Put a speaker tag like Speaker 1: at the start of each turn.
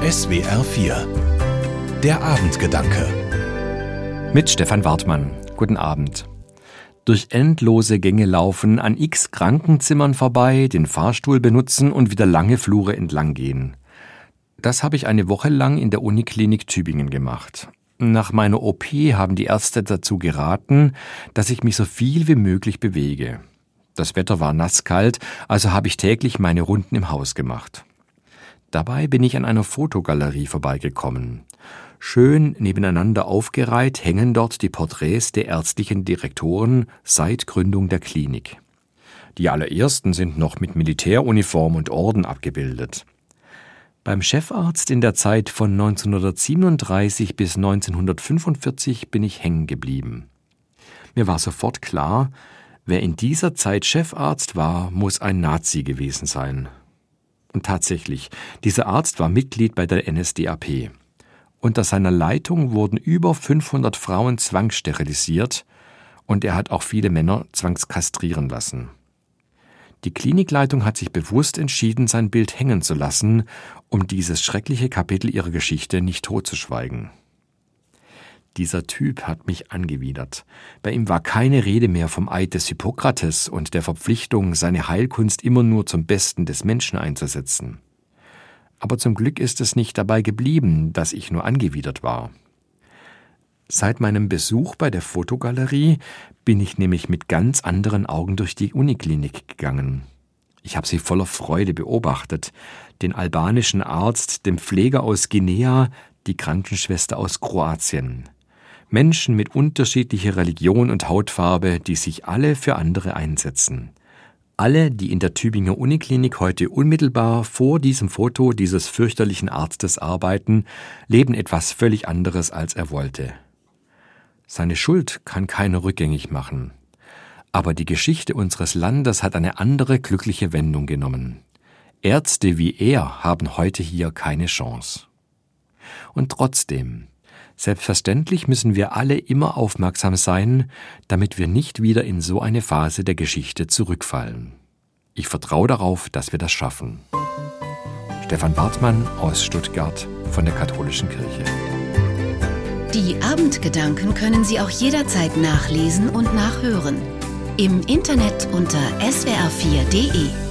Speaker 1: SWR 4 Der Abendgedanke
Speaker 2: Mit Stefan Wartmann. Guten Abend. Durch endlose Gänge laufen, an x Krankenzimmern vorbei, den Fahrstuhl benutzen und wieder lange Flure entlang gehen. Das habe ich eine Woche lang in der Uniklinik Tübingen gemacht. Nach meiner OP haben die Ärzte dazu geraten, dass ich mich so viel wie möglich bewege. Das Wetter war nasskalt, also habe ich täglich meine Runden im Haus gemacht. Dabei bin ich an einer Fotogalerie vorbeigekommen. Schön nebeneinander aufgereiht hängen dort die Porträts der ärztlichen Direktoren seit Gründung der Klinik. Die allerersten sind noch mit Militäruniform und Orden abgebildet. Beim Chefarzt in der Zeit von 1937 bis 1945 bin ich hängen geblieben. Mir war sofort klar, wer in dieser Zeit Chefarzt war, muss ein Nazi gewesen sein. Und tatsächlich, dieser Arzt war Mitglied bei der NSDAP. Unter seiner Leitung wurden über 500 Frauen zwangssterilisiert und er hat auch viele Männer zwangskastrieren lassen. Die Klinikleitung hat sich bewusst entschieden, sein Bild hängen zu lassen, um dieses schreckliche Kapitel ihrer Geschichte nicht totzuschweigen. Dieser Typ hat mich angewidert. Bei ihm war keine Rede mehr vom Eid des Hippokrates und der Verpflichtung, seine Heilkunst immer nur zum Besten des Menschen einzusetzen. Aber zum Glück ist es nicht dabei geblieben, dass ich nur angewidert war. Seit meinem Besuch bei der Fotogalerie bin ich nämlich mit ganz anderen Augen durch die Uniklinik gegangen. Ich habe sie voller Freude beobachtet, den albanischen Arzt, den Pfleger aus Guinea, die Krankenschwester aus Kroatien. Menschen mit unterschiedlicher Religion und Hautfarbe, die sich alle für andere einsetzen. Alle, die in der Tübinger Uniklinik heute unmittelbar vor diesem Foto dieses fürchterlichen Arztes arbeiten, leben etwas völlig anderes, als er wollte. Seine Schuld kann keiner rückgängig machen. Aber die Geschichte unseres Landes hat eine andere glückliche Wendung genommen. Ärzte wie er haben heute hier keine Chance. Und trotzdem, selbstverständlich müssen wir alle immer aufmerksam sein, damit wir nicht wieder in so eine Phase der Geschichte zurückfallen. Ich vertraue darauf, dass wir das schaffen. Stefan Bartmann aus Stuttgart von der Katholischen Kirche.
Speaker 3: Die Abendgedanken können Sie auch jederzeit nachlesen und nachhören. Im Internet unter swr4.de.